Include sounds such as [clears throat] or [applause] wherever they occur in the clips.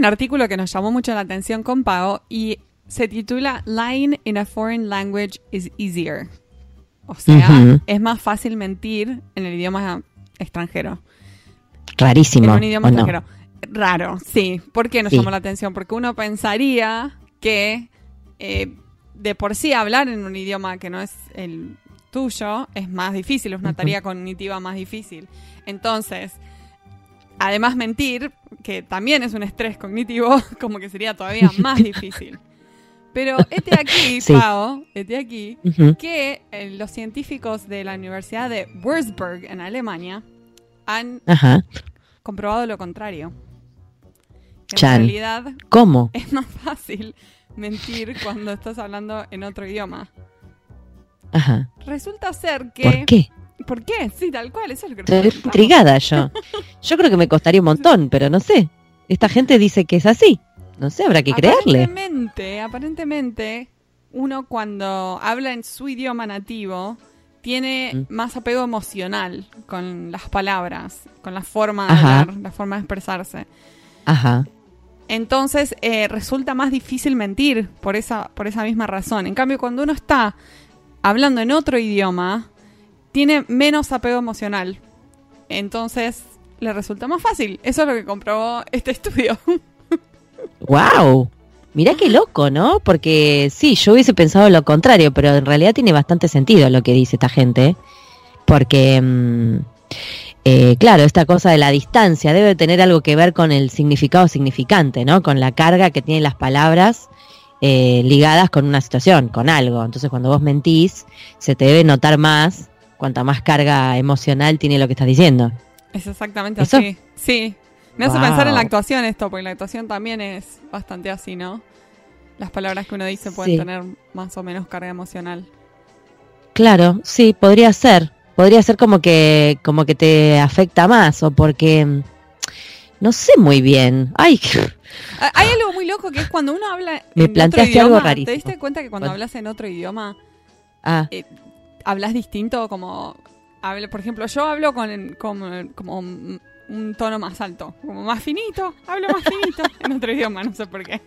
un artículo que nos llamó mucho la atención con Pau y se titula Lying in a Foreign Language is Easier. O sea, es más fácil mentir en el idioma extranjero. Rarísimo. En un idioma extranjero. Raro, sí. ¿Por qué nos Sí. llamó la atención? Porque uno pensaría que eh, de por sí hablar en un idioma que no es el tuyo es más difícil, es una tarea cognitiva más difícil. Entonces, además mentir, que también es un estrés cognitivo, [laughs] como que sería todavía [laughs] más difícil. Pero este aquí, [laughs] Sí. Pao, este aquí, que eh, los científicos de la Universidad de Würzburg en Alemania han Ajá. comprobado lo contrario. Chan. En realidad ¿Cómo? es más fácil mentir cuando estás hablando en otro idioma. Ajá. Resulta ser que... ¿Por qué? ¿Por qué? Sí, tal cual, eso es lo que Estoy intrigada yo. [laughs] Yo creo que me costaría un montón, pero no sé. Esta gente dice que es así. No sé, habrá que creerle. Aparentemente, aparentemente, uno cuando habla en su idioma nativo tiene Mm. más apego emocional con las palabras, con la forma de Ajá. hablar, la forma de expresarse. Ajá. Entonces eh, resulta más difícil mentir por esa, por esa misma razón. En cambio, cuando uno está hablando en otro idioma, tiene menos apego emocional. Entonces le resulta más fácil. Eso es lo que comprobó este [laughs] estudio. ¡Wow! Mirá qué loco, ¿no? Porque sí, yo hubiese pensado lo contrario, pero en realidad tiene bastante sentido lo que dice esta gente. Porque, mm, eh, claro, esta cosa de la distancia debe tener algo que ver con el significado significante, ¿no? Con la carga que tienen las palabras eh, ligadas con una situación, con algo. Entonces, cuando vos mentís, se te debe notar más cuanta más carga emocional tiene lo que estás diciendo. Es exactamente ¿Eso? así. Sí. Me hace pensar en la actuación esto, porque la actuación también es bastante así, ¿no? Las palabras que uno dice pueden Sí. tener más o menos carga emocional. Claro, sí, podría ser. Podría ser como que, como que te afecta más, o porque mm, no sé muy bien. Ay, [laughs] Ah, Hay algo muy loco que es cuando uno habla Me en planteaste otro algo rarísimo. ¿Te diste cuenta que cuando hablas en otro idioma ah, hablas distinto? Como, hablo- por ejemplo, yo hablo con, con- como un tono más alto, como más finito, hablo más finito [laughs] en otro idioma, no sé por qué.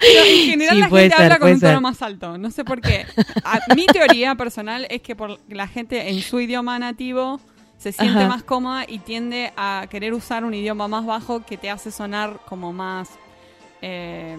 Pero en general Sí, la gente ser, habla con un tono ser. más alto, no sé por qué. A- mi teoría personal es que por la gente en su idioma nativo se siente Ajá. más cómoda y tiende a querer usar un idioma más bajo que te hace sonar como más eh,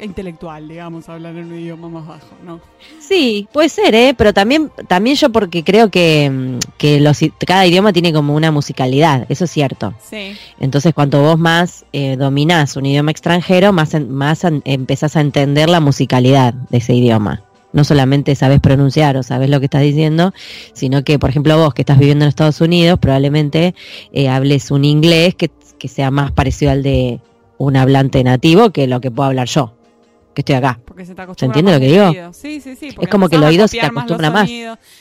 intelectual, digamos, hablar en un idioma más bajo, ¿no? sí, puede ser, ¿eh? Pero también, también yo porque creo que, que los, i- cada idioma tiene como una musicalidad, eso es cierto. Sí, Entonces, cuanto vos más eh, dominás un idioma extranjero, más, en- más an- empezás a entender la musicalidad de ese idioma. No solamente sabes pronunciar o sabes lo que estás diciendo, sino que, por ejemplo, vos que estás viviendo en Estados Unidos, probablemente eh, hables un inglés que, que sea más parecido al de un hablante nativo que lo que puedo hablar yo, que estoy acá. porque se te acostumbra entiende más lo que digo? Sí, sí, sí. porque como que el oído se te más acostumbra más.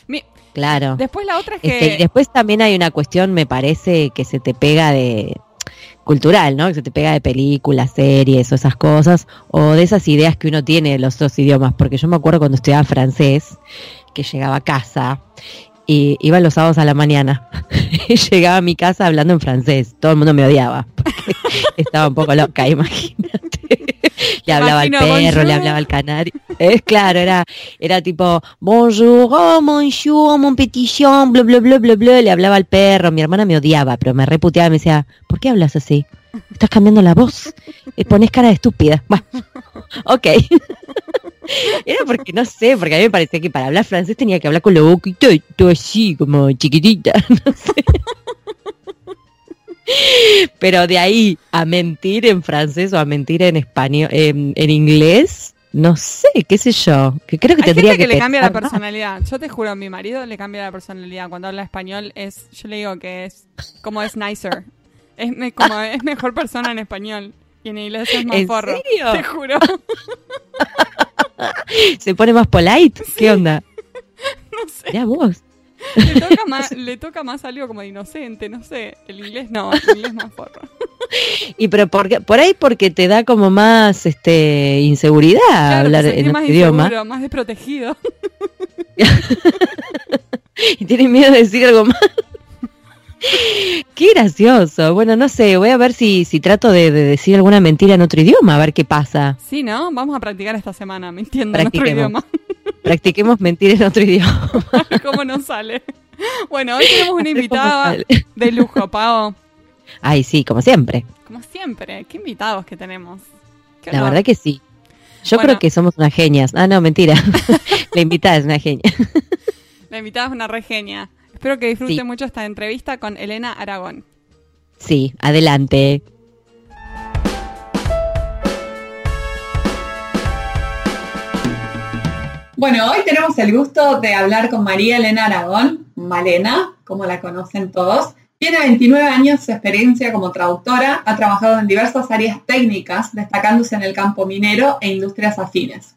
Mi- Claro. Después la otra es que... Este, y después también hay una cuestión, me parece, que se te pega de cultural, ¿no? Que se te pega de películas, series o esas cosas, o de esas ideas que uno tiene de los otros idiomas. Porque yo me acuerdo cuando estudiaba francés, que llegaba a casa y iba los sábados a la mañana [laughs] y llegaba a mi casa hablando en francés. Todo el mundo me odiaba porque [laughs] estaba un poco loca, [laughs] imagínate. [laughs] Le hablaba al perro, le hablaba al canario. Es claro, era, era tipo, bonjour, oh, bonjour, mon petit chien, bla, bla, bla, bla, bla. Le hablaba al perro. Mi hermana me odiaba, pero me reputeaba y me decía, ¿por qué hablas así? Estás cambiando la voz. Eh, Pones cara de estúpida. [laughs] Bueno, ok. [laughs] Era porque, no sé, porque a mí me parecía que para hablar francés tenía que hablar con la boquita y todo así, como chiquitita. No sé. [laughs] Pero de ahí a mentir en francés o a mentir en español, en, en inglés, no sé, qué sé yo. Que creo que Hay tendría gente que, que, le cambia la personalidad. Yo te juro, a mi marido le cambia la personalidad. Cuando habla español, es yo le digo que es como es nicer. Es me- como [laughs] es mejor persona en español. Y en inglés es más ¿En forro. serio? Te juro. [laughs] ¿Se pone más polite? ¿Qué onda? No sé. Mirá vos. Le toca, [laughs] más, le toca más algo como de inocente, no sé. El inglés no, [laughs] el inglés más forro. Y pero por, qué- por ahí porque te da como más este inseguridad Claro, hablar en más otro idioma. inseguro, más desprotegido. [laughs] Y tienes miedo de decir algo más. Qué gracioso. Bueno, no sé, voy a ver si, si trato de, decir alguna mentira en otro idioma, a ver qué pasa. Sí, ¿no? Vamos a practicar esta semana mintiendo en otro idioma. Practiquemos mentir en otro idioma. [laughs] ¿Cómo nos sale? Bueno, hoy tenemos una [laughs] invitada de lujo, Pau. Ay, sí, como siempre. Como siempre. Qué invitados que tenemos. La verdad que sí. Yo creo que somos unas genias. Ah, no, mentira. [laughs] La invitada es una genia. La invitada es una regenia. Espero que disfrute mucho esta entrevista con Elena Aragón. Sí, adelante. Bueno, hoy tenemos el gusto de hablar con María Elena Aragón, Malena, como la conocen todos. Tiene 29 años de experiencia como traductora, ha trabajado en diversas áreas técnicas, destacándose en el campo minero e industrias afines,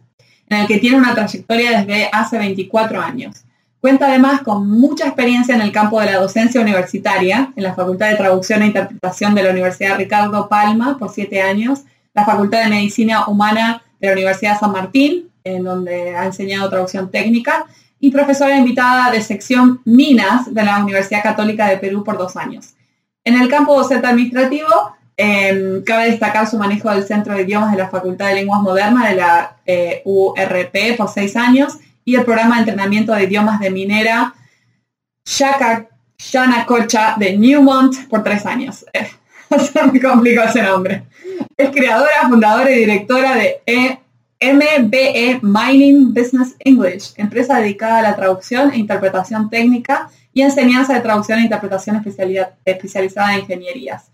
en el que tiene una trayectoria desde hace 24 años. Cuenta además con mucha experiencia en el campo de la docencia universitaria, en la Facultad de Traducción e Interpretación de la Universidad Ricardo Palma por siete años, la Facultad de Medicina Humana de la Universidad San Martín, en donde ha enseñado traducción técnica, y profesora invitada de sección Minas de la Universidad Católica de Perú por dos años. En el campo docente administrativo, em, cabe destacar su manejo del Centro de Idiomas de la Facultad de Lenguas Modernas de la eh, URP por seis años y el programa de entrenamiento de idiomas de minera Shaka Cocha de Newmont por tres años. [laughs] se me ese nombre. Es creadora, fundadora y directora de e MBE Mining Business English, empresa dedicada a la traducción e interpretación técnica y enseñanza de traducción e interpretación especializada en ingenierías.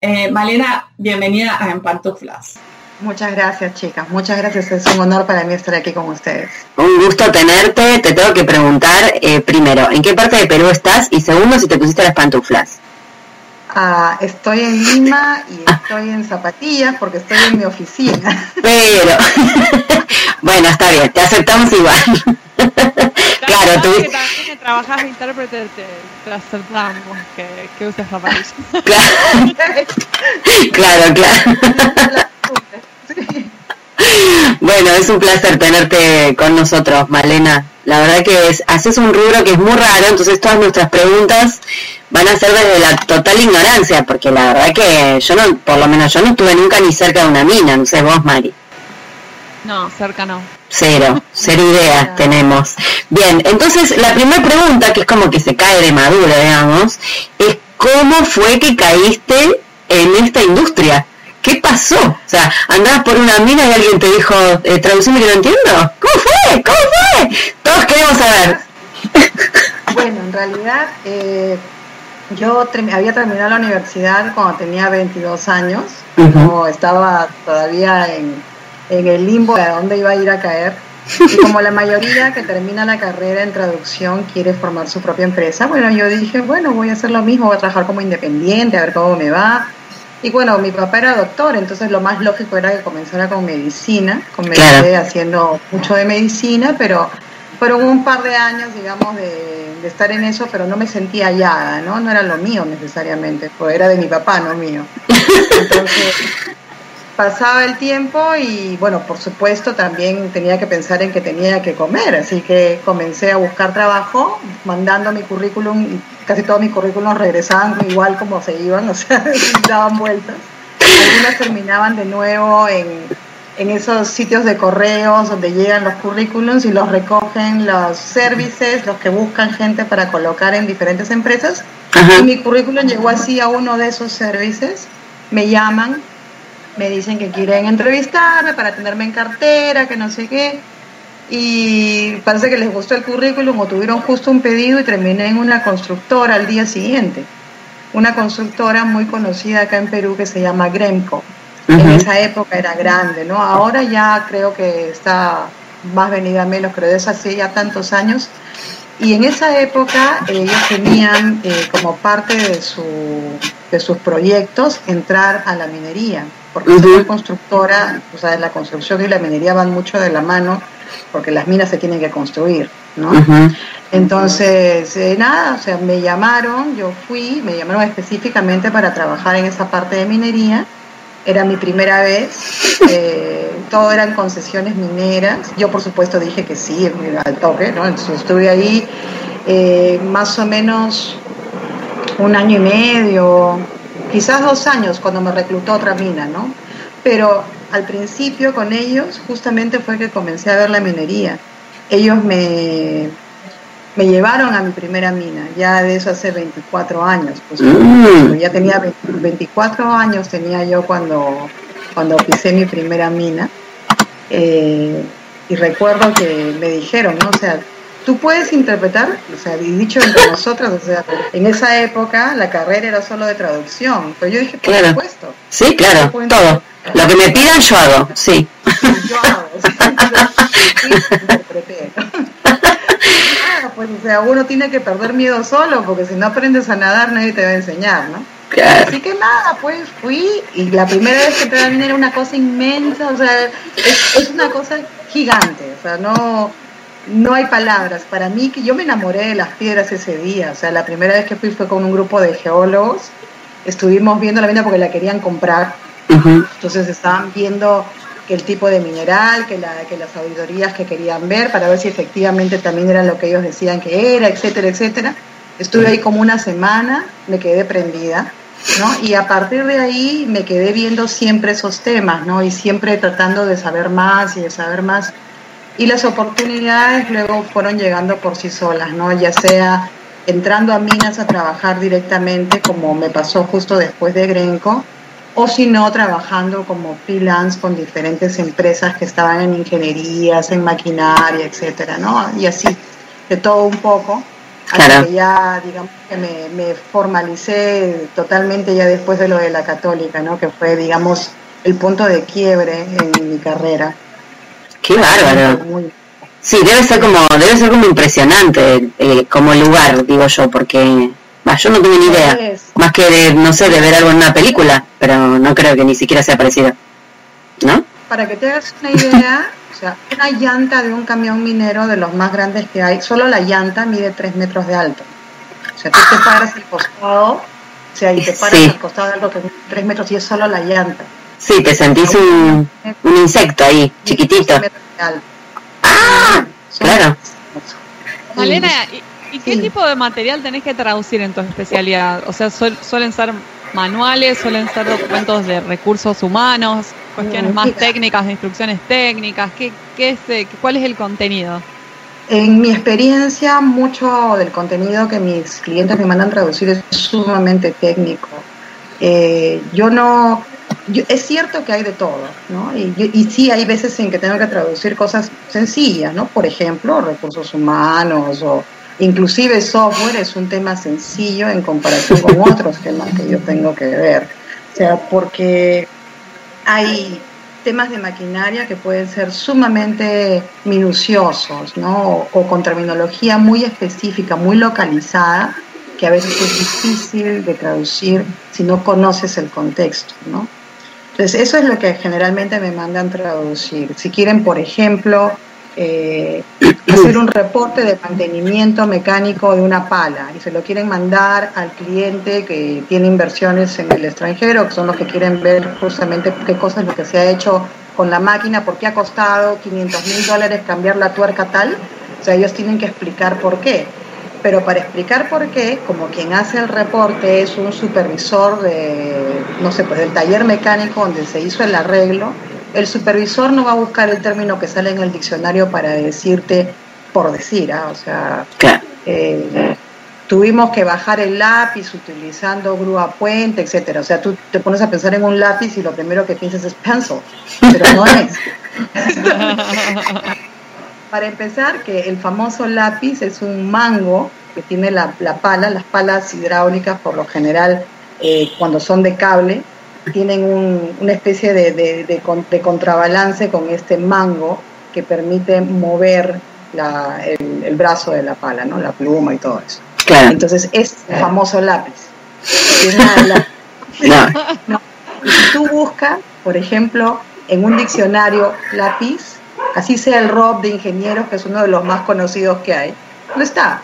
Eh, Malena, bienvenida a En Pantuflas. Muchas gracias, chicas. Muchas gracias. Es un honor para mí estar aquí con ustedes. Un gusto tenerte. Te tengo que preguntar, eh, primero, ¿en qué parte de Perú estás? Y segundo, si te pusiste las pantuflas. Ah, estoy en Lima y ah. estoy en zapatillas porque estoy en mi oficina. Pero, [laughs] bueno, está bien, te aceptamos igual. claro, tú... Que también trabajas de intérprete, te, aceptamos que, que uses zapatillas. claro, [laughs] claro. Bueno, es un placer tenerte con nosotros, Malena. La verdad que es, haces un rubro que es muy raro, entonces todas nuestras preguntas van a ser desde la total ignorancia, porque la verdad que yo no, por lo menos yo no estuve nunca ni cerca de una mina, no sé vos, Mari. No, cerca no. Cero, cero ideas [laughs] tenemos. Bien, entonces la primera pregunta, que es como que se cae de maduro, digamos, es ¿cómo fue que caíste en esta industria? ¿Qué pasó? O sea, andabas por una mina y alguien te dijo, eh, traducime que no entiendo. ¿Cómo fue? ¿Cómo fue? Todos queremos saber. Bueno, en realidad eh, yo había terminado la universidad cuando tenía 22 años, como estaba todavía en, en el limbo de dónde iba a ir a caer. Y como la mayoría que termina la carrera en traducción quiere formar su propia empresa, bueno, yo dije, bueno, voy a hacer lo mismo, voy a trabajar como independiente, a ver cómo me va. Y bueno, mi papá era doctor, entonces lo más lógico era que comenzara con medicina, comencé haciendo mucho de medicina, pero fueron un par de años, digamos, de, estar en eso, pero no me sentía hallada, ¿no? No era lo mío necesariamente, era de mi papá, no mío. Entonces, [laughs] pasaba el tiempo y, bueno, por supuesto, también tenía que pensar en que tenía que comer, así que comencé a buscar trabajo, mandando mi currículum, y casi todos mis currículums regresaban igual como se iban, [laughs] o sea, daban vueltas. Algunas terminaban de nuevo en en esos sitios de correos donde llegan los currículums y los recogen los services, los que buscan gente para colocar en diferentes empresas. Y mi currículum llegó así a uno de esos services. Me llaman, me dicen que quieren entrevistarme para tenerme en cartera, que no sé qué. Y parece que les gustó el currículum o tuvieron justo un pedido y terminé en una constructora al día siguiente. Una constructora muy conocida acá en Perú que se llama Gremco en esa época era grande, ¿no? Ahora ya creo que está más venida menos, pero es hace ya tantos años. Y en esa época ellos tenían eh, como parte de, su, de sus proyectos entrar a la minería, porque uh constructora, o sea, la construcción y la minería van mucho de la mano, porque las minas se tienen que construir, ¿no? Entonces, eh, nada, o sea, me llamaron, yo fui, me llamaron específicamente para trabajar en esa parte de minería era mi primera vez, eh, todo eran concesiones mineras. Yo, por supuesto, dije que sí, al toque, ¿no? Entonces estuve ahí eh, más o menos un año y medio, quizás dos años cuando me reclutó otra mina, ¿no? Pero al principio con ellos justamente fue que comencé a ver la minería. Ellos me, me llevaron a mi primera mina, ya de eso hace 24 años. Pues, mm. Ya tenía 24 años tenía yo cuando, cuando pisé mi primera mina. Eh, y recuerdo que me dijeron, ¿no? O sea, tú puedes interpretar, o sea, dicho entre nosotras, o sea, en esa época la carrera era solo de traducción, pero yo dije, por claro. supuesto. Sí, claro, todo. Lo que me pidan yo hago, sí. Yo hago, [laughs] interpreté, ah, pues, o sea, uno tiene que perder miedo solo, porque si no aprendes a nadar nadie te va a enseñar, ¿no? Así que nada, pues fui y la primera vez que te era una cosa inmensa, o sea, es, es una cosa gigante, o sea, no, no hay palabras. Para mí, que yo me enamoré de las piedras ese día. O sea, la primera vez que fui fue con un grupo de geólogos. Estuvimos viendo la mina porque la querían comprar. Entonces estaban viendo el tipo de mineral, que, la, que las auditorías que querían ver para ver si efectivamente también era lo que ellos decían que era, etcétera, etcétera. Estuve ahí como una semana, me quedé prendida, ¿no? Y a partir de ahí me quedé viendo siempre esos temas, ¿no? Y siempre tratando de saber más y de saber más y las oportunidades luego fueron llegando por sí solas, ¿no? Ya sea entrando a minas a trabajar directamente, como me pasó justo después de Grenco, o si no, trabajando como freelance con diferentes empresas que estaban en ingenierías, en maquinaria, etcétera, ¿no? Y así, de todo un poco, hasta que ya, digamos, que me, me formalicé totalmente ya después de lo de la católica, ¿no? Que fue, digamos, el punto de quiebre en mi carrera. Qué bárbaro. Sí, debe ser como, debe ser como impresionante eh, como lugar, digo yo, porque yo no tengo ni idea. Más que de, no sé, de ver algo en una película, pero no creo que ni siquiera sea parecido. ¿No? Para que te hagas una idea, o sea, una llanta de un camión minero de los más grandes que hay, solo la llanta mide 3 metros de alto. O sea, tú te paras al costado, o sea, y te paras al costado de algo que mide 3 metros y es solo la llanta. Sí, te sentís un, un insecto ahí, chiquitito. ¡Ah! Claro. Malena, ¿y, qué tipo de material tenés que traducir en tu especialidad? O sea, ¿suelen ser manuales, suelen ser documentos de recursos humanos, cuestiones más técnicas, de instrucciones técnicas? ¿Qué, qué es, eh, ¿Cuál es el contenido? En mi experiencia, mucho del contenido que mis clientes me mandan traducir es sumamente técnico. Eh, yo no, es cierto que hay de todo, ¿no? Y, y, sí hay veces en que tengo que traducir cosas sencillas, ¿no? Por ejemplo, recursos humanos o inclusive software es un tema sencillo en comparación con [laughs] otros temas que yo tengo que ver. O sea, porque hay temas de maquinaria que pueden ser sumamente minuciosos, ¿no? O, con terminología muy específica, muy localizada, que a veces es difícil de traducir si no conoces el contexto, ¿no? Entonces, eso es lo que generalmente me mandan traducir. Si quieren, por ejemplo, eh, hacer un reporte de mantenimiento mecánico de una pala y se lo quieren mandar al cliente que tiene inversiones en el extranjero, que son los que quieren ver justamente qué cosa es lo que se ha hecho con la máquina, por qué ha costado 500 mil dólares cambiar la tuerca tal. O sea, ellos tienen que explicar por qué pero para explicar por qué, como quien hace el reporte es un supervisor de, no sé, pues del taller mecánico donde se hizo el arreglo, el supervisor no va a buscar el término que sale en el diccionario para decirte por decir, ¿ah? o sea, eh, tuvimos que bajar el lápiz utilizando grúa puente, etcétera. O sea, tú te pones a pensar en un lápiz y lo primero que piensas es pencil, pero no es. [laughs] Para empezar, que el famoso lápiz es un mango que tiene la, pala, las palas hidráulicas por lo general eh, cuando son de cable tienen una especie de, contrabalance con este mango que permite mover el, brazo de la pala, ¿no? la pluma y todo eso. Entonces es el famoso lápiz. [laughs] Y si tú buscas, por ejemplo, en un diccionario lápiz, así sea el ROB de ingenieros, que es uno de los más conocidos que hay, no está.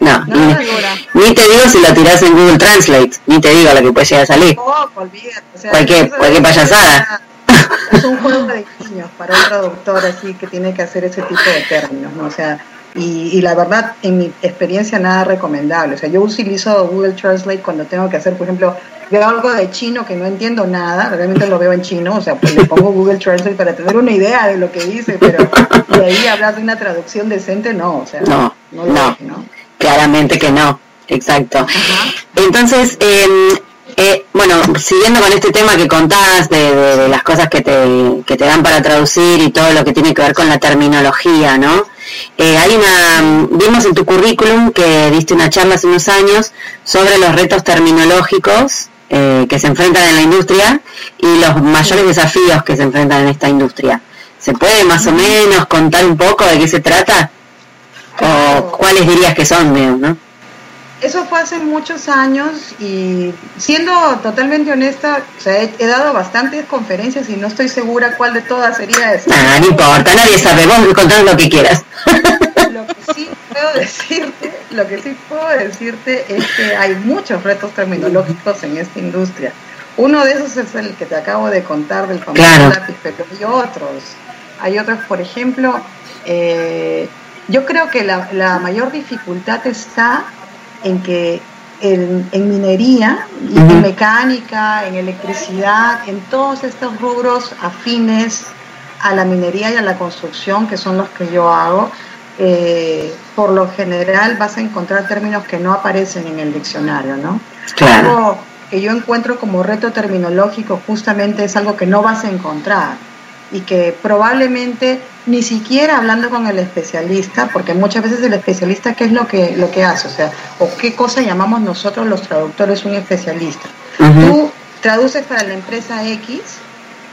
No, ni, te digo si lo tiras en Google Translate, ni te digo lo que puede llegar a salir. No, olvídate. O sea, cualquier, cualquier payasada. Es un juego de niños para un traductor así que tiene que hacer ese tipo de términos, ¿no? O sea, Y, la verdad, en mi experiencia, nada recomendable. O sea, yo utilizo Google Translate cuando tengo que hacer, por ejemplo, veo algo de chino que no entiendo nada, realmente lo veo en chino, o sea, pues le pongo Google Translate para tener una idea de lo que dice, pero de ahí hablar de una traducción decente, no, o sea, no, no, no, claramente que no, exacto. Entonces, eh, eh, bueno, siguiendo con este tema que contás de, las cosas que te, que te dan para traducir y todo lo que tiene que ver con la terminología, ¿no? Eh, hay una, vimos en tu currículum que diste una charla hace unos años sobre los retos terminológicos eh, que se enfrentan en la industria y los mayores desafíos que se enfrentan en esta industria. ¿Se puede más o menos contar un poco de qué se trata? ¿O cuáles dirías que son, no? Eso fue hace muchos años y siendo totalmente honesta, he, dado bastantes conferencias y no estoy segura cuál de todas sería esa. Ah, no importa, nadie sabe, vos lo que quieras. Lo que sí puedo decirte, lo que sí puedo decirte es que hay muchos retos terminológicos en esta industria. Uno de esos es el que te acabo de contar del famoso lápiz, pero hay otros. Hay otros, por ejemplo, eh, yo creo que la, la mayor dificultad está en que en, minería, en mecánica, en electricidad, en todos estos rubros afines a la minería y a la construcción, que son los que yo hago, eh, por lo general vas a encontrar términos que no aparecen en el diccionario, ¿no? Claro. Algo que yo encuentro como reto terminológico justamente es algo que no vas a encontrar y que probablemente ni siquiera hablando con el especialista, porque muchas veces el especialista, ¿qué es lo que, lo que hace? O sea, o qué cosa llamamos nosotros los traductores un especialista. Tú traduces para la empresa X,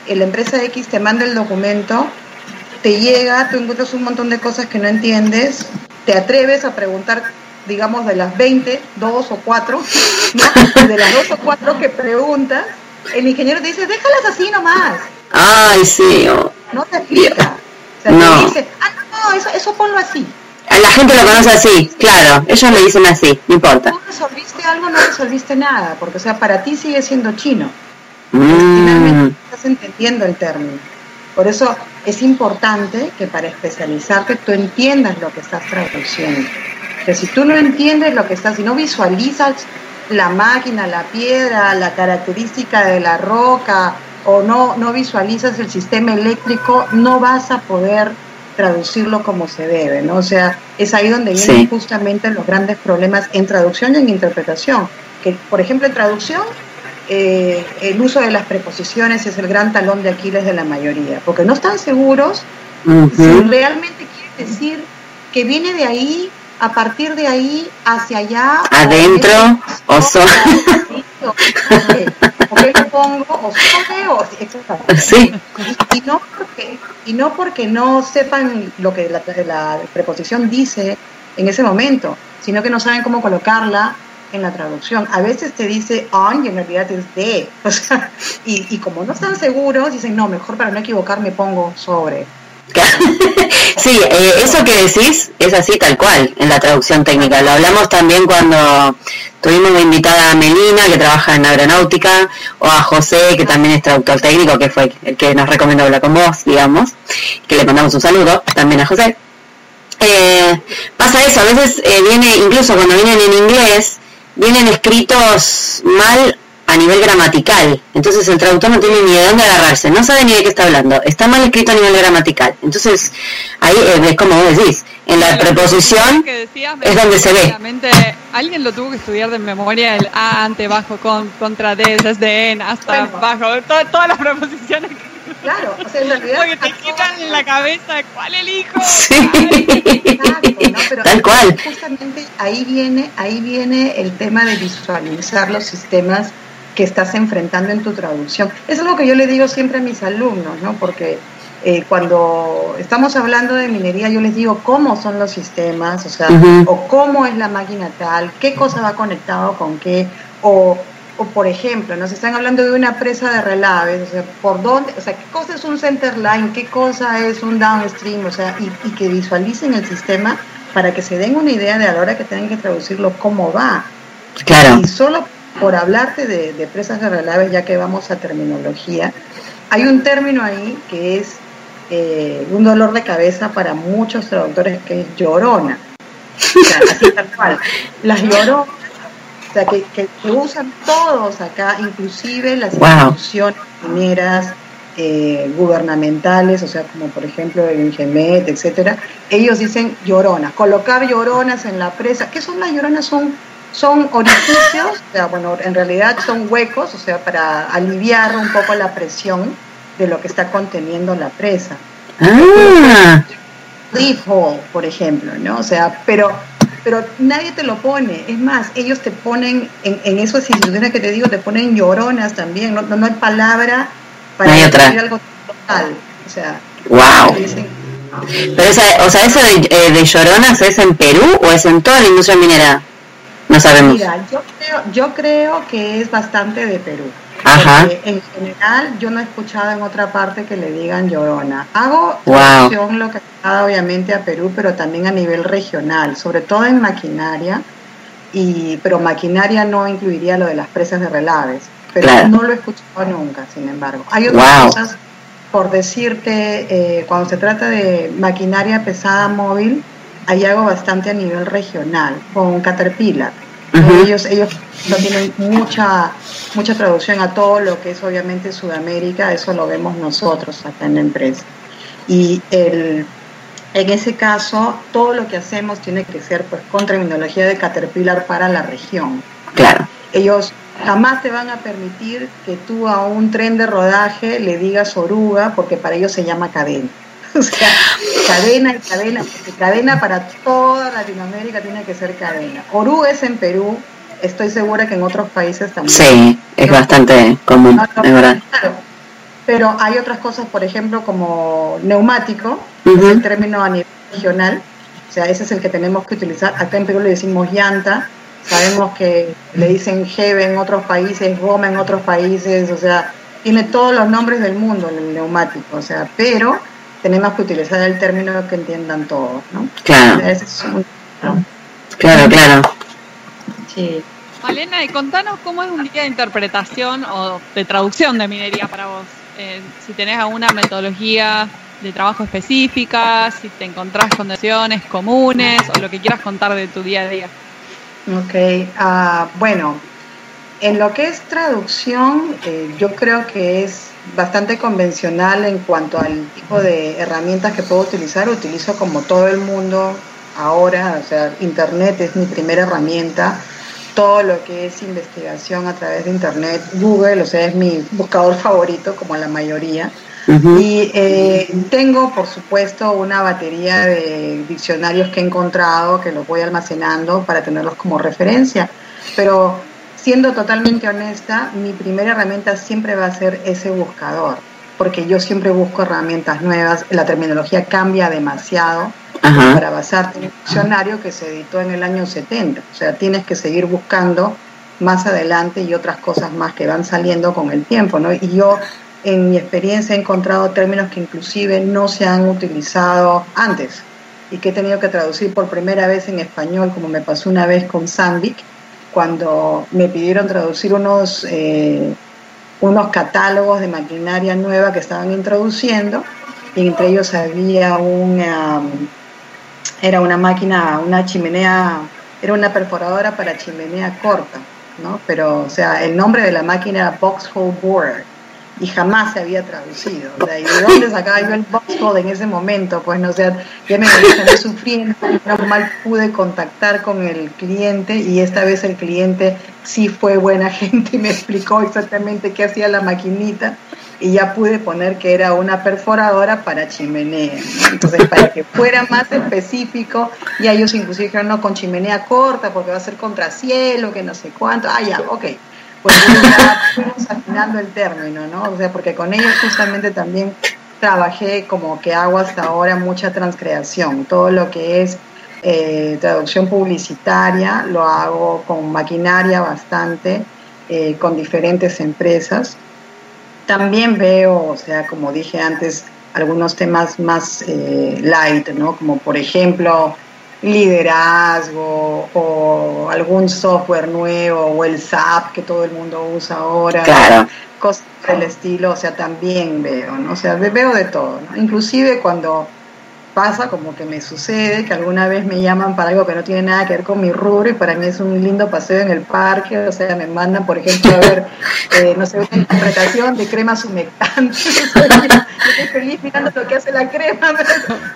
la empresa X te manda el documento, te llega, tú encuentras un montón de cosas que no entiendes, te atreves a preguntar, digamos, de las 20, dos o cuatro, de las dos o cuatro que preguntas, el ingeniero te dice, déjalas así nomás. Ay, sí. No te explica no. dice, ah, no, eso, eso ponlo así. La gente lo conoce así, claro, ellos le dicen así, no importa. No resolviste algo, no resolviste nada, porque o sea, para ti sigue siendo chino. Mm. Finalmente estás entendiendo el término. Por eso es importante que para especializarte tú entiendas lo que estás traduciendo. Que si tú no entiendes lo que estás, si no visualizas la máquina, la piedra, la característica de la roca, o no, no visualizas el sistema eléctrico, no vas a poder traducirlo como se debe, ¿no? O sea, es ahí donde vienen justamente los grandes problemas en traducción y en interpretación. Que, por ejemplo, en traducción, eh, el uso de las preposiciones es el gran talón de Aquiles de la mayoría, porque no están seguros si realmente quiere decir que viene de ahí, a partir de ahí, hacia allá. Adentro, o, [laughs] ¿O qué le pongo? ¿O sobre? O, sí. Y, no porque, y no porque no sepan lo que la, la preposición dice en ese momento, sino que no saben cómo colocarla en la traducción. A veces te dice on y en realidad es de. [laughs] O sea, y, y como no están seguros, dicen, no, mejor para no equivocarme pongo sobre. [laughs] sí, eh, eso que decís es así tal cual en la traducción técnica. Lo hablamos también cuando tuvimos de invitada a Melina, que trabaja en aeronáutica, o a José, que también es traductor técnico, que fue el que nos recomendó hablar con vos, digamos, que le mandamos un saludo también a José. Eh, pasa eso, a veces eh, viene, incluso cuando vienen en inglés, vienen escritos mal a nivel gramatical. Entonces el traductor no tiene ni de dónde agarrarse, no sabe ni de qué está hablando. Está mal escrito a nivel gramatical. Entonces ahí eh, es como vos decís, en la preposición es donde se ve. Alguien lo tuvo que estudiar de memoria el a, ante, bajo, con, contra, de, desde, en, hasta, bajo, todas las preposiciones. Claro, o sea, en realidad. Porque te quitan en la cabeza cuál elijo. Sí. Tal cual. Justamente ahí viene, ahí viene el tema de visualizar los sistemas que estás enfrentando en tu traducción. Es algo que yo le digo siempre a mis alumnos, ¿no? Porque eh, cuando estamos hablando de minería, yo les digo cómo son los sistemas, o sea, o cómo es la máquina tal, qué cosa va conectado con qué, o, o por ejemplo, nos están hablando de una presa de relaves, o sea, por dónde, o sea, qué cosa es un center line, qué cosa es un downstream, o sea, y, y que visualicen el sistema para que se den una idea de a la hora que tengan que traducirlo cómo va. Claro. Y solo por hablarte de, presas de relaves, ya que vamos a terminología, hay un término ahí que es eh, un dolor de cabeza para muchos traductores que es llorona. O sea, así tal cual. Las lloronas, o sea, que, que, usan todos acá, inclusive las instituciones mineras, eh, gubernamentales, o sea, como por ejemplo el INGEMET, etcétera, ellos dicen lloronas, colocar lloronas en la presa. ¿Qué son las lloronas? Son, son orificios, o sea, bueno, en realidad son huecos, o sea, para aliviar un poco la presión de lo que está conteniendo la presa. Ah. por ejemplo, ¿no? O sea, pero pero nadie te lo pone. Es más, ellos te ponen, en, en esas instituciones que te digo, te ponen lloronas también. No, no, hay palabra para decir algo total. O sea, wow. Pero esa, o sea, eso de, eh, de, lloronas es en Perú o es en toda la industria minera? No sabemos. Mira, yo creo, yo creo que es bastante de Perú. Ajá. en general yo no he escuchado en otra parte que le digan llorona. Hago traducción localizada obviamente a Perú, pero también a nivel regional, sobre todo en maquinaria, y, pero maquinaria no incluiría lo de las presas de relaves, pero no lo he escuchado nunca, sin embargo. Hay otras cosas, por decirte, eh, cuando se trata de maquinaria pesada móvil, hay algo bastante a nivel regional, con Caterpillar ellos, ellos no tienen mucha, mucha traducción a todo lo que es obviamente Sudamérica, eso lo vemos nosotros acá en la empresa. Y el, en ese caso, todo lo que hacemos tiene que ser pues con terminología de Caterpillar para la región. Claro. Ellos jamás te van a permitir que tú a un tren de rodaje le digas oruga, porque para ellos se llama cadena. [laughs] O sea, cadena y cadena, porque cadena para toda Latinoamérica tiene que ser cadena. Orú es en Perú, estoy segura que en otros países también. Sí, es bastante común, es verdad. Pero hay otras cosas, por ejemplo, como neumático, es el término a nivel regional, o sea, ese es el que tenemos que utilizar. Acá en Perú le decimos llanta, sabemos que le dicen jeve en otros países, goma en otros países, o sea, tiene todos los nombres del mundo el neumático, o sea, pero tenemos que utilizar el término que entiendan todos, ¿no? Claro. Claro, claro. Sí. Malena, y contanos cómo es un día de interpretación o de traducción de minería para vos. Eh, si tenés alguna metodología de trabajo específica, si te encontrás condiciones comunes o lo que quieras contar de tu día a día. Ok, uh, bueno, en lo que es traducción, eh, yo creo que es bastante convencional en cuanto al tipo de herramientas que puedo utilizar. Utilizo como todo el mundo ahora, o sea, Internet es mi primera herramienta. Todo lo que es investigación a través de Internet, Google, o sea, es mi buscador favorito, como la mayoría. Y eh, tengo, por supuesto, una batería de diccionarios que he encontrado, que los voy almacenando para tenerlos como referencia. Pero siendo totalmente honesta, mi primera herramienta siempre va a ser ese buscador, porque yo siempre busco herramientas nuevas, la terminología cambia demasiado para basarte en un diccionario que se editó en el año 70, o sea, tienes que seguir buscando más adelante y otras cosas más que van saliendo con el tiempo, ¿no? Y yo en mi experiencia he encontrado términos que inclusive no se han utilizado antes y que he tenido que traducir por primera vez en español, como me pasó una vez con Sandvik, cuando me pidieron traducir unos, eh, unos catálogos de maquinaria nueva que estaban introduciendo, y entre ellos había una, era una máquina, una chimenea, era una perforadora para chimenea corta, ¿no? Pero, o sea, el nombre de la máquina era Box Hole Board y jamás se había traducido. O sea, ¿y de dónde sacaba yo el boxcode en ese momento? Pues no sé, ya me venía sufriendo, mal pude contactar con el cliente y esta vez el cliente sí fue buena [laughs] gente y me explicó exactamente qué hacía la maquinita y ya pude poner que era una perforadora para chimenea. Entonces, para que fuera más específico, y ellos inclusive dijeron, no, con chimenea corta, porque va a ser contracielo, que no sé cuánto. Ah, ya, ok pues ya fuimos afinando el término, ¿no? O sea, porque con ellos justamente también trabajé como que hago hasta ahora mucha transcreación, todo lo que es eh, traducción publicitaria lo hago con maquinaria bastante, eh, con diferentes empresas. También veo, o sea, como dije antes, algunos temas más eh, light, ¿no? Como por ejemplo liderazgo o algún software nuevo o el SAP que todo el mundo usa ahora. Claro. Cosas del estilo, o sea, también veo, ¿no? O sea, veo de todo, ¿no? Inclusive cuando pasa, como que me sucede, que alguna vez me llaman para algo que no tiene nada que ver con mi rubro y para mí es un lindo paseo en el parque, o sea, me mandan, por ejemplo, a ver, [laughs] eh, no sé, una interpretación de cremas humectantes, [laughs] estoy feliz mirando lo que hace la crema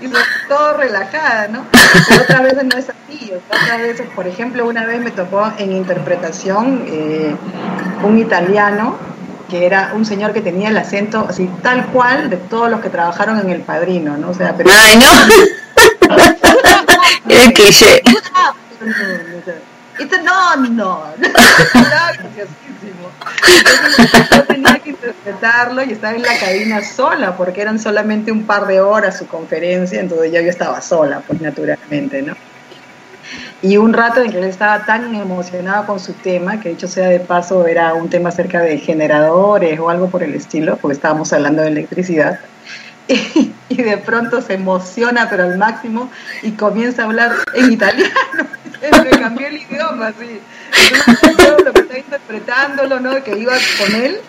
y todo relajada, ¿no? Pero otras veces no es así, otras veces, por ejemplo, una vez me tocó en interpretación eh, un italiano que era un señor que tenía el acento así tal cual de todos los que trabajaron en El Padrino, ¿no? O sea, pero... ¡Ay, no! [laughs] [laughs] el cliché. Este no, no. [laughs] yo tenía que interpretarlo y estaba en la cabina sola porque eran solamente un par de horas su conferencia, entonces ya yo estaba sola, pues naturalmente, ¿no? Y un rato en que él estaba tan emocionado con su tema, que dicho sea de paso era un tema acerca de generadores o algo por el estilo, porque estábamos hablando de electricidad, [laughs] y, de pronto se emociona pero al máximo y comienza a hablar en italiano, [laughs] me cambió el idioma, así. Entonces lo que estaba interpretándolo, ¿no? que iba con él,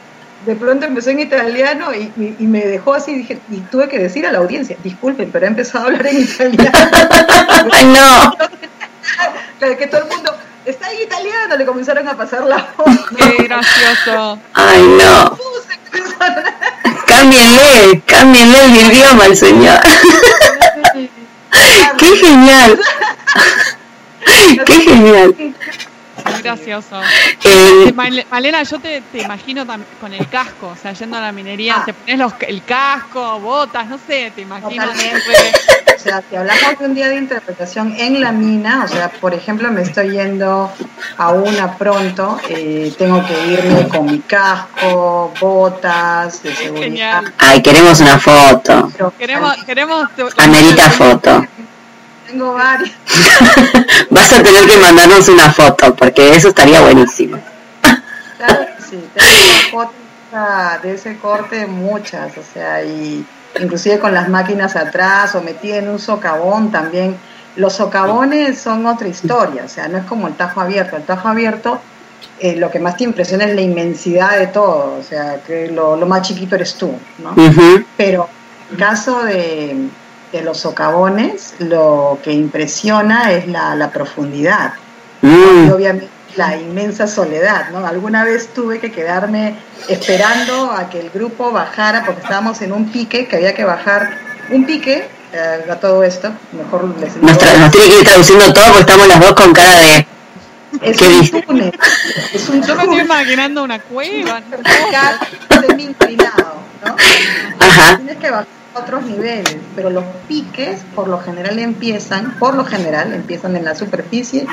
de pronto empezó en italiano y, y, me dejó así, dije, y tuve que decir a la audiencia, disculpen, pero he empezado a hablar en italiano. [laughs] ¡Ay, no! que todo el mundo está en italiano, le comenzaron a pasar la voz. Qué gracioso. Ay, no. cámbienle, cámbienle el idioma al señor. Qué genial. Qué genial. Muy gracioso. [laughs] Eh, Malena, yo te, te imagino con el casco, o sea, yendo a la minería, ah. te pones los, el casco, botas, no sé, te imagino. O sea, si hablamos de un día de interpretación en la mina, o sea, por ejemplo, me estoy yendo a una pronto, eh, tengo que irme con mi casco, botas de seguridad. Ay, queremos una foto. queremos, queremos. Amerita foto. Tengo varias. [laughs] Vas a tener que mandarnos una foto, porque eso estaría buenísimo. Claro que sí, tengo fotos de ese corte, muchas, o sea, y inclusive con las máquinas atrás o metí en un socavón también. Los socavones son otra historia, o sea, no es como el tajo abierto. El tajo abierto, eh, lo que más te impresiona es la inmensidad de todo, o sea, que lo, más chiquito eres tú, ¿no? Pero en caso de, de los socavones, lo que impresiona es la, la profundidad. Mm. Y obviamente la inmensa soledad, ¿no? Alguna vez tuve que quedarme esperando a que el grupo bajara, porque estábamos en un pique, que había que bajar un pique eh, a todo esto. Mejor les nos, nos tiene que ir traduciendo todo porque estamos las dos con cara de... Es un túnel. Es un Yo me estoy imaginando una cueva. Semi inclinado, ¿no? Ajá. Tienes que bajar otros niveles, pero los piques por lo general empiezan, por lo general empiezan en la superficie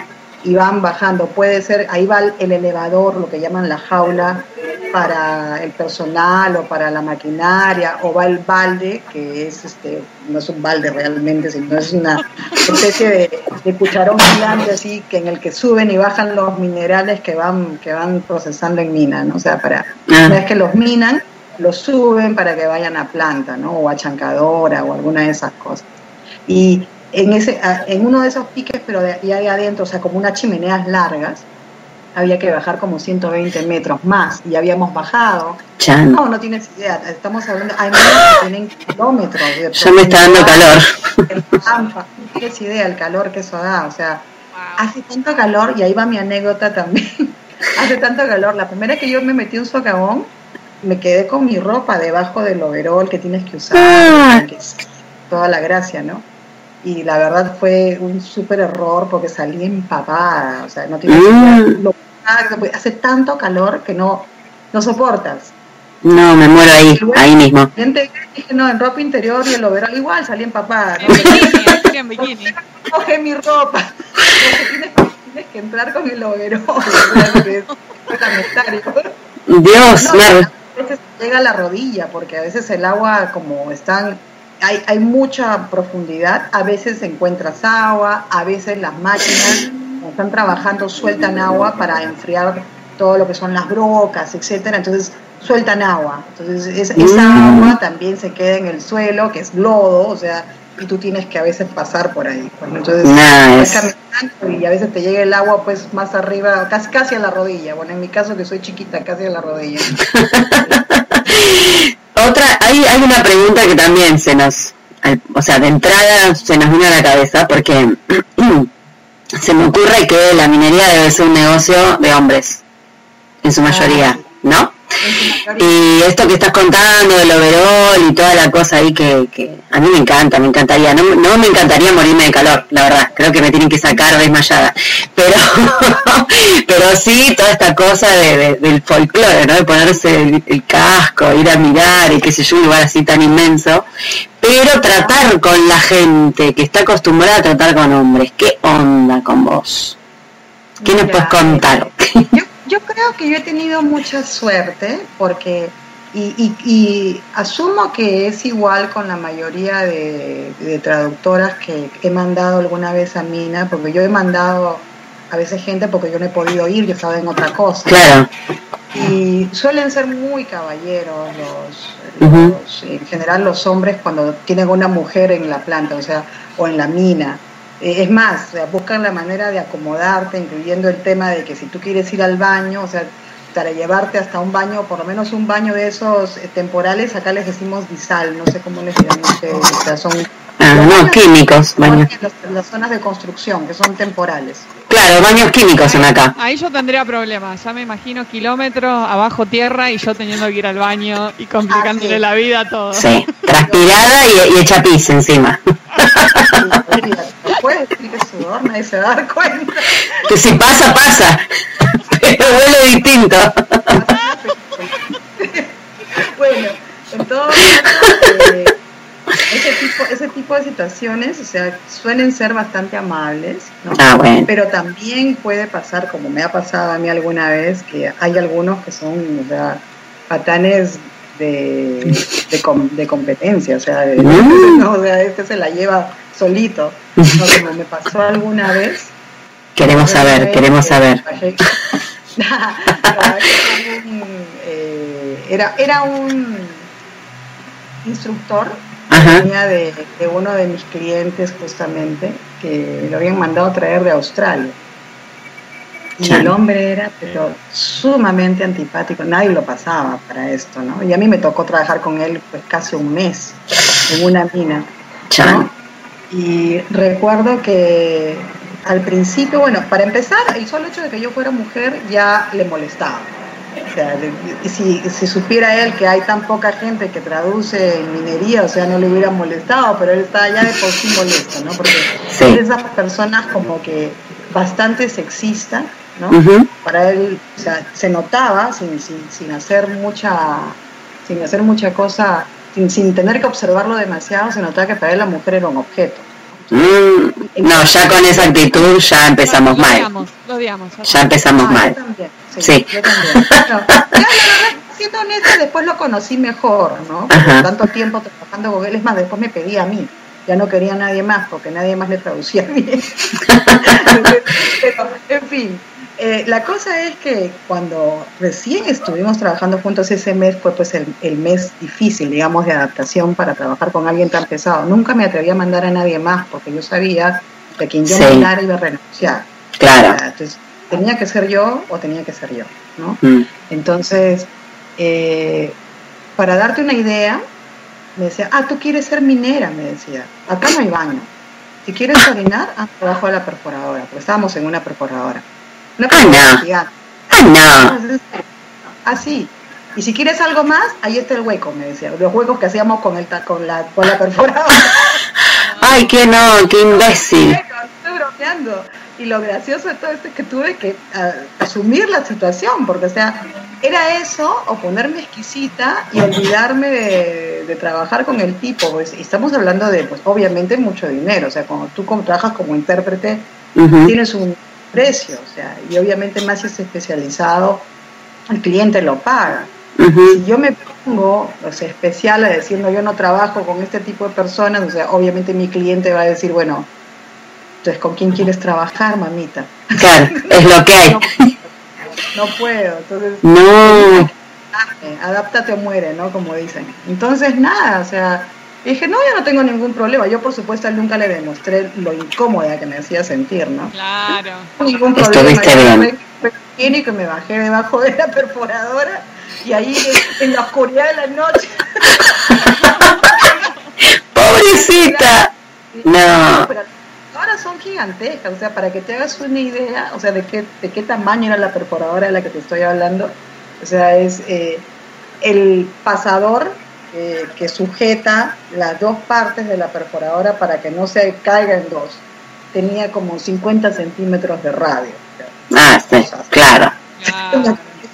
y van bajando. Puede ser, ahí va el elevador, lo que llaman la jaula para el personal o para la maquinaria, o va el balde, que es este, no es un balde realmente, sino es una especie de, cucharón gigante así, que en el que suben y bajan los minerales que van, que van procesando en mina, ¿no? O sea, para, ah. una vez que los minan, los suben para que vayan a planta, ¿no? O a chancadora o alguna de esas cosas. Y en, ese, en uno de esos piques, pero de, ahí adentro, o sea, como unas chimeneas largas, había que bajar como 120 metros más y habíamos bajado. No, no tienes idea, estamos hablando, hay menos que tienen kilómetros. De ya me está dando calor. no tienes idea el calor que eso da, o sea, hace tanto calor, y ahí va mi anécdota también, [laughs] hace tanto calor, la primera que yo me metí un socavón, me quedé con mi ropa debajo del overol que tienes que usar, ah. toda la gracia, ¿no? Y la verdad fue un súper error porque salí empapada, o sea, no tienes mm. hace tanto calor que no, no soportas. No, me muero ahí, ahí mismo. Gente dije, no, en ropa interior y el overol igual salí empapada. [laughs] En bikini, en bikini. Coge mi ropa. tienes, tienes, que entrar con el overol. [laughs] es Dios, no, a veces llega a la rodilla, porque a veces el agua, como están, hay, hay mucha profundidad, a veces encuentras agua, a veces las máquinas están trabajando sueltan agua para enfriar todo lo que son las brocas, etcétera, entonces sueltan agua. Entonces esa mm. agua también se queda en el suelo, que es lodo, o sea, y tú tienes que a veces pasar por ahí. Pues, entonces y a veces te llega el agua pues más arriba, casi, casi a la rodilla. Bueno, en mi caso que soy chiquita, casi a la rodilla. [laughs] Otra, hay, hay una pregunta que también se nos, o sea, de entrada se nos vino a la cabeza porque [clears throat] se me ocurre que la minería debe ser un negocio de hombres, en su mayoría, ¿no? Y esto que estás contando del overall y toda la cosa ahí que, que a mí me encanta, me encantaría. No, no me encantaría morirme de calor, la verdad. Creo que me tienen que sacar desmayada. Pero, [laughs] pero sí toda esta cosa de, del folclore, ¿no? De ponerse el, casco, ir a mirar y qué sé yo, un lugar así tan inmenso. Pero tratar con la gente que está acostumbrada a tratar con hombres. ¿Qué onda con vos? ¿Qué nos puedes contar? Creo que yo he tenido mucha suerte porque, y, asumo que es igual con la mayoría de, traductoras que he mandado alguna vez a Mina, porque yo he mandado a veces gente porque yo no he podido ir, yo estaba en otra cosa. Claro. Y suelen ser muy caballeros los, en general los hombres cuando tienen una mujer en la planta, o sea, o en la mina. Eh, es más, buscan la manera de acomodarte, incluyendo el tema de que si tú quieres ir al baño, o sea, para llevarte hasta un baño, por lo menos un baño de esos eh, temporales, acá les decimos disal, no sé cómo les llaman ustedes, o sea, son... Ah, no, químicos, baños. Las, zonas de construcción, que son temporales. Claro, baños químicos son acá. Ahí yo tendría problemas, ya me imagino kilómetros abajo tierra y yo teniendo que ir al baño y complicándole la vida a todo. Sí, transpirada y, y hecha pis encima. [laughs] puede decir que es sudor, nadie se va a dar cuenta. Que si pasa, pasa. Pero huele distinto. bueno, en todo caso, eh, ese, tipo, ese tipo de situaciones, o sea, suelen ser bastante amables, ¿no? Ah, bueno. Pero también puede pasar, como me ha pasado a mí alguna vez, que hay algunos que son, o sea, patanes de, de, competencia, o sea, de, no, o sea, este se la lleva solito, como me pasó alguna vez. Queremos saber, queremos saber. [laughs] Eh, era, era un instructor venía de, de, uno de mis clientes justamente que lo habían mandado a traer de Australia. Y el hombre era pero sumamente antipático, nadie lo pasaba para esto, ¿no? Y a mí me tocó trabajar con él pues casi un mes en una mina. Y recuerdo que al principio, bueno, para empezar, el solo hecho de que yo fuera mujer ya le molestaba. O sea, si, si supiera él que hay tan poca gente que traduce en minería, o sea, no le hubiera molestado, pero él estaba ya de por sí molesto, ¿no? Porque sí. es esas personas como que bastante sexista, ¿no? Para él, o sea, se notaba sin, sin, sin hacer mucha, sin hacer mucha cosa sin, tener que observarlo demasiado, se notaba que para él la mujer era un objeto. Mm, no, ya con esa actitud ya empezamos mal. ya empezamos ah, mal. sí. Yo también. siendo honesta, después lo conocí mejor, ¿no? tanto tiempo trabajando con él, es más, después me pedía a mí. Ya no quería a nadie más porque nadie más le traducía bien. [laughs] en fin, eh, la cosa es que cuando recién estuvimos trabajando juntos ese mes fue pues el, mes difícil, digamos, de adaptación para trabajar con alguien tan pesado. Nunca me atreví a mandar a nadie más porque yo sabía que quien yo mandara iba a renunciar. Claro. Entonces, tenía que ser yo o tenía que ser yo, ¿no? Mm. Entonces, eh, para darte una idea, me decía, ah, tú quieres ser minera, me decía. Acá no hay baño. Si quieres orinar, haz abajo de la perforadora, porque estábamos en una perforadora. No ah, no. Ah, no. Así. Y si quieres algo más, ahí está el hueco, me decía. Los huecos que hacíamos con, el, con, la, con la perforadora. [laughs] Ay, qué no, qué imbécil. Estoy bromeando. Y lo gracioso de todo esto es que tuve que asumir la situación, porque, o sea, era eso, o ponerme exquisita y olvidarme de, trabajar con el tipo. Pues, y estamos hablando de, pues, obviamente, mucho dinero. O sea, cuando tú trabajas como intérprete, tienes un precio, o sea, y obviamente más si es especializado, el cliente lo paga. Si yo me pongo, o sea, especial a decir, yo no trabajo con este tipo de personas, o sea, obviamente mi cliente va a decir, bueno, entonces, ¿con quién quieres trabajar, mamita? Claro, es lo que hay. [laughs] No, puedo, entonces... No. Adáptate o muere, ¿no? Como dicen. Entonces, nada, o sea, y dije, no, yo no tengo ningún problema. Yo, por supuesto, nunca le demostré lo incómoda que me hacía sentir, ¿no? Claro. No ningún problema. Estuviste bien. Y que me bajé debajo de la perforadora y ahí en la oscuridad de la noche. [laughs] Pobrecita. No. ahora son gigantescas, o sea, para que te hagas una idea, o sea, de qué, de qué tamaño era la perforadora de la que te estoy hablando, o sea, es eh, el pasador eh, que sujeta las dos partes de la perforadora para que no se caiga en dos. Tenía como 50 centímetros de radio. Ah, sí, claro.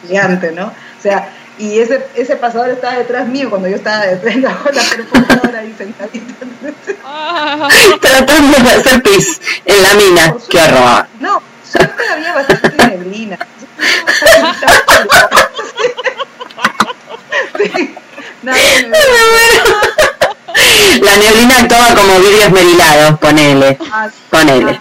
gigante, ¿no? O sea, y ese, ese pasador estaba detrás mío cuando yo estaba detrás de la perforadora ahí sentadita. Ah. [laughs] Tratando de hacer pis en la mina. Qué horror. No, siempre había bastante neblina. [laughs] [laughs] La neblina actuaba como vidrios esmerilados, ponele. Ah, ponele. Ah,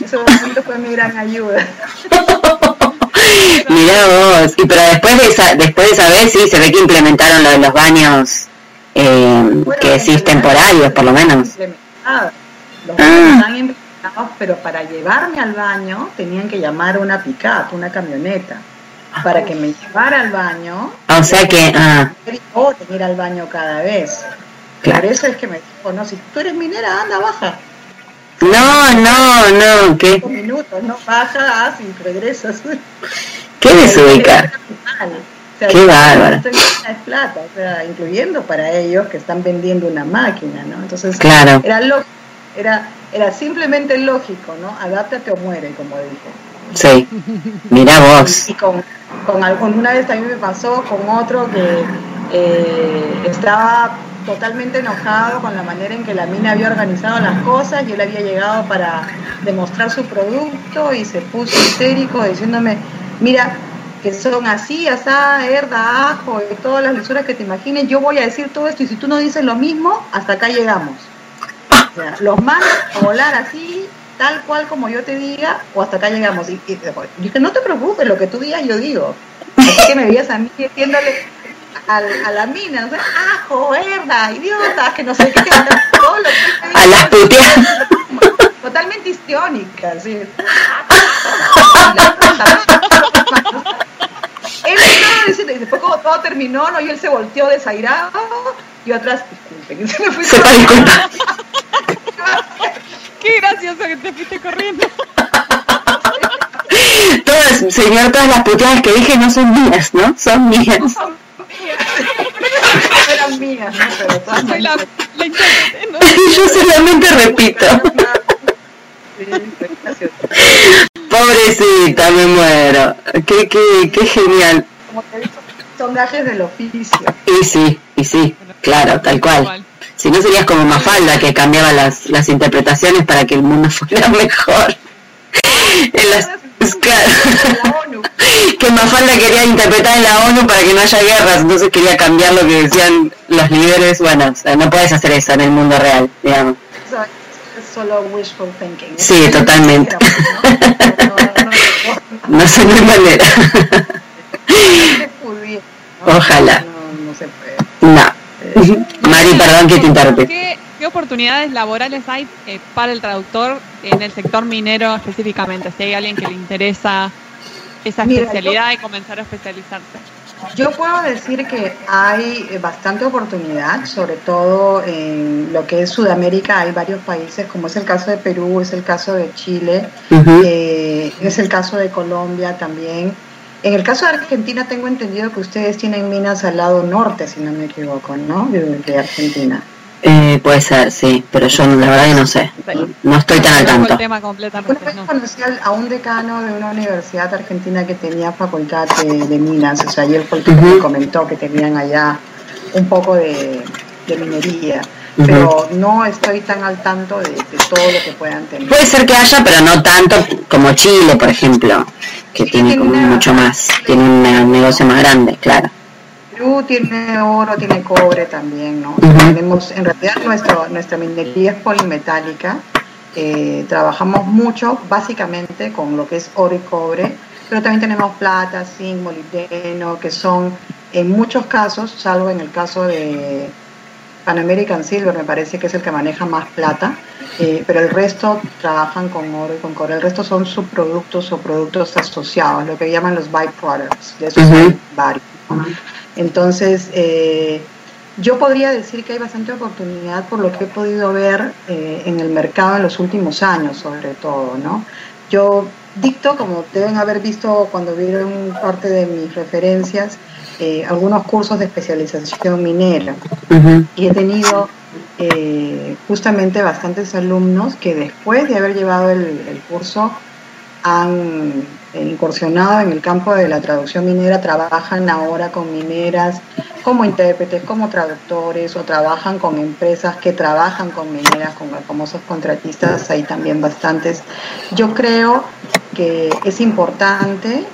ese momento fue mi gran ayuda. [laughs] Mirá vos, y pero después de esa, después de esa vez sí se ve que implementaron lo de los baños eh, que es temporarios por lo menos. Los baños están implementados, pero para llevarme al baño tenían que llamar una pick-up, una camioneta para que me llevara al baño. O sea que... Ah. O ir al baño cada vez. Claro. Por eso es que me dijo, no, si tú eres minera, anda, baja. No, no, no, ¿qué? Cinco minutos, no, baja, y regresas. [laughs] ¿Qué desubica? O sea, Qué bárbaro. Es plata, o sea, incluyendo para ellos que están vendiendo una máquina, ¿no? Entonces, claro. era, lógico, era, era simplemente lógico, ¿no? Adáptate o muere, como dijo. Sí, mira vos. Y con, con alguna vez también me pasó con otro que eh, estaba totalmente enojado con la manera en que la mina había organizado las cosas y él había llegado para demostrar su producto y se puso histérico diciéndome, mira, que son así, asá, herda, ajo y todas las lisuras que te imagines, yo voy a decir todo esto y si tú no dices lo mismo, hasta acá llegamos. Los mando a volar así tal cual como yo te diga, o hasta acá llegamos. Y, y dije, no te preocupes, lo que tú digas yo digo. Así que me veías a mí diciéndole a, la mina, o sea, ajo, herda, idiota, que no sé qué, todo lo que A las puteas. Totalmente histiónica, sí. él estaba diciendo, y después como todo terminó, ¿no? y él se volteó desairado, y atrás, disculpen, [laughs] se me fue. Qué gracioso que te fuiste corriendo. Todas, señor, todas las puteadas que dije no son mías, ¿no? Son mías. No son mías. eran mías, ¿no? Pero todas Soy la, la ¿no? [laughs] Yo solamente repito. Pobrecita, me muero. Qué, qué, qué genial. Como te digo, son gajes del oficio. Y sí, y sí, claro, tal cual. Si no serías como Mafalda que cambiaba las, las interpretaciones para que el mundo [laughs] fuera mejor. en las, claro, [laughs] que Mafalda quería interpretar en la ONU para que no haya guerras, entonces quería cambiar lo que decían los líderes. Bueno, no puedes hacer eso en el mundo real, digamos. Es solo wishful thinking. Sí, totalmente. [laughs] No, sé de manera. Ojalá. No, no se puede. No. Mari, perdón que te interrumpí. ¿Qué, oportunidades laborales hay eh, para el traductor en el sector minero específicamente? Si hay alguien que le interesa esa especialidad y comenzar a especializarse. Yo puedo decir que hay eh, bastante oportunidad, sobre todo en lo que es Sudamérica, hay varios países, como es el caso de Perú, es el caso de Chile, eh, es el caso de Colombia también. En el caso de Argentina tengo entendido que ustedes tienen minas al lado norte, si no me equivoco, ¿no? De, Argentina. Eh, puede ser, sí, pero yo la verdad que no sé. No estoy tan al tanto. Una vez conocí a un decano de una universidad argentina que tenía facultad de, minas, o sea, ayer fue el que me comentó que tenían allá un poco de, minería pero no estoy tan al tanto de, todo lo que puedan tener. Puede ser que haya, pero no tanto como Chile, por ejemplo, que tiene como mucho más, tiene un negocio más grande, claro. Perú tiene oro, tiene cobre también, ¿no? Tenemos, en realidad nuestro, nuestra minería es polimetálica, eh, trabajamos mucho básicamente con lo que es oro y cobre, pero también tenemos plata, zinc, molibdeno, que son en muchos casos, salvo en el caso de Pan American Silver me parece que es el que maneja más plata, eh, pero el resto trabajan con oro y con cobre. El resto son subproductos o productos asociados, lo que llaman los byproducts. De esos hay varios. Entonces, eh, yo podría decir que hay bastante oportunidad por lo que he podido ver eh, en el mercado en los últimos años, sobre todo, ¿no? Yo dicto, como deben haber visto cuando vieron parte de mis referencias, eh, algunos cursos de especialización minera y he tenido eh, justamente bastantes alumnos que después de haber llevado el curso han incursionado en el campo de la traducción minera, trabajan ahora con mineras como intérpretes, como traductores o trabajan con empresas que trabajan con mineras, con los famosos contratistas, hay también bastantes. Yo creo que es importante eh,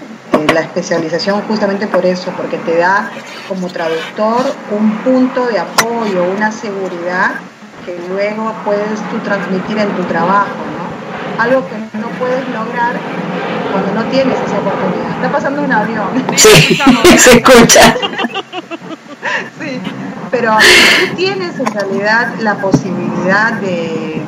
la especialización justamente por eso, porque te da como traductor un punto de apoyo, una seguridad que luego puedes tú transmitir en tu trabajo, ¿no? Algo que no puedes lograr cuando no tienes esa oportunidad. Está pasando un avión. Sí, [laughs] [laughs] se escucha. sí, pero tú tienes en realidad la posibilidad de,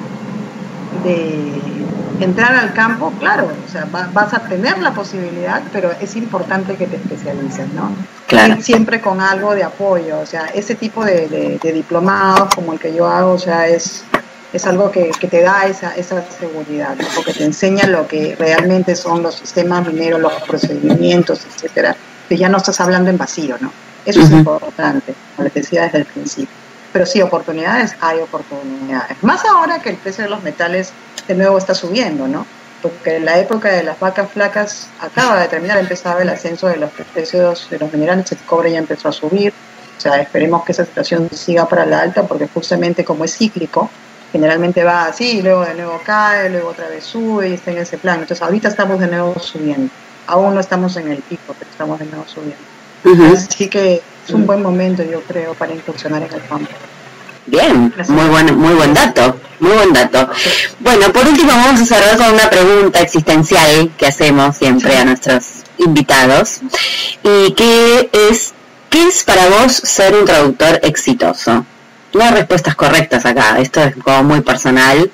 de entrar al campo, claro, o sea, vas a tener la posibilidad, pero es importante que te especialices, ¿no? Claro. siempre con algo de apoyo, o sea, ese tipo de, de, diplomados como el que yo hago, o sea, es, es algo que, que te da esa, esa seguridad, porque te enseña lo que realmente son los sistemas mineros, los procedimientos, etcétera, que ya no estás hablando en vacío, ¿no? Eso es importante, como les decía desde el principio. Pero sí, oportunidades, hay oportunidades. Más ahora que el precio de los metales de nuevo está subiendo, ¿no? Porque en la época de las vacas flacas acaba de terminar, empezaba el ascenso de los precios de los minerales, el cobre ya empezó a subir. O sea, esperemos que esa situación siga para la alta, porque justamente como es cíclico, generalmente va así, luego de nuevo cae, luego otra vez sube y está en ese plan. Entonces ahorita estamos de nuevo subiendo. Aún no estamos en el pico, pero estamos de nuevo subiendo. Así que es un buen momento, yo creo, para incursionar en el campo. Bien, muy buen, muy buen dato, muy buen dato. Bueno, por último vamos a cerrar con una pregunta existencial que hacemos siempre a nuestros invitados y que es, ¿qué es para vos ser un traductor exitoso? No hay respuestas correctas acá, esto es como muy personal.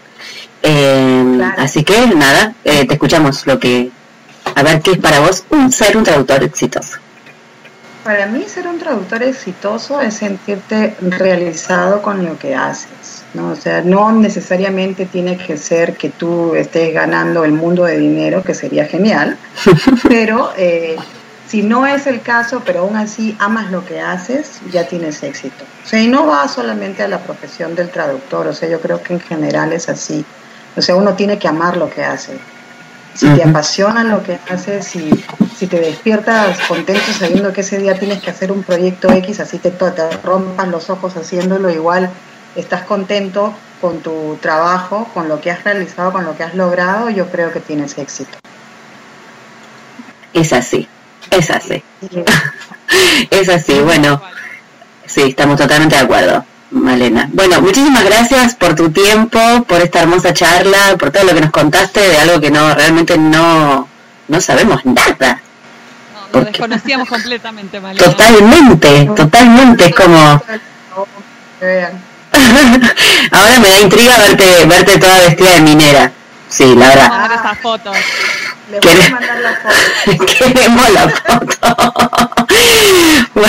Eh, así que nada, eh, te escuchamos lo que, a ver qué es para vos un, ser un traductor exitoso. Para mí ser un traductor exitoso es sentirte realizado con lo que haces, ¿no? O sea, no necesariamente tiene que ser que tú estés ganando el mundo de dinero, que sería genial, [laughs] pero eh, si no es el caso, pero aún así amas lo que haces, ya tienes éxito. O sea, y no va solamente a la profesión del traductor, o sea, yo creo que en general es así. O sea, uno tiene que amar lo que hace si te apasiona lo que haces, si, si te despiertas contento sabiendo que ese día tienes que hacer un proyecto X, así te, te rompas los ojos haciéndolo, igual estás contento con tu trabajo, con lo que has realizado, con lo que has logrado, yo creo que tienes éxito. Es así, es así. es así, bueno, sí, estamos totalmente de acuerdo. Malena. Bueno, muchísimas gracias por tu tiempo, por esta hermosa charla, por todo lo que nos contaste de algo que no realmente no, no sabemos nada. Lo desconocíamos completamente, Malena. Totalmente, totalmente, es como... [laughs] Ahora me da intriga verte, verte toda vestida de minera. Sí, la verdad. Vamos a esas fotos. Le voy a mandar la foto. [laughs] Queremos la foto. [laughs]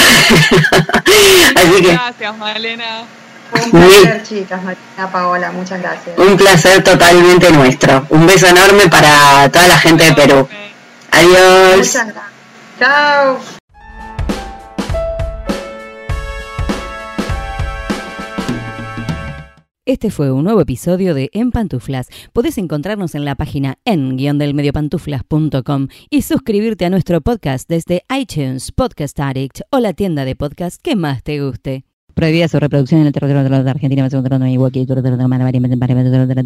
Así que... Gracias, Malena. Un placer, chicas, Marina Paola, muchas gracias. Un placer totalmente nuestro. Un beso enorme para toda la gente de Perú. Adiós. Muchas gracias. Chao. Este fue un nuevo episodio de En Pantuflas. Podés encontrarnos en la página en-delmediopantuflas.com y suscribirte a nuestro podcast desde iTunes, Podcast Addict o la tienda de podcast que más te guste. Prohibida su reproducción en el territorio de Argentina,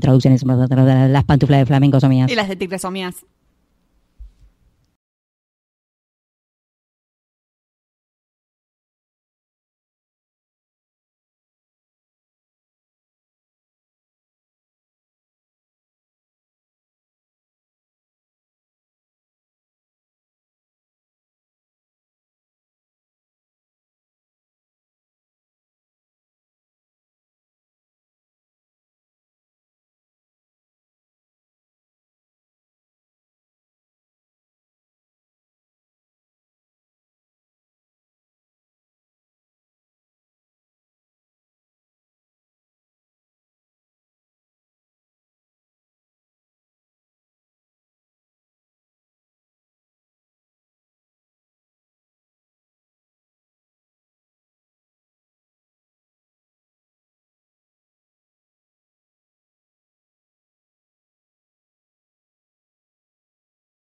traducciones, las pantuflas de flamenco son mías. Y las de tigres son mías.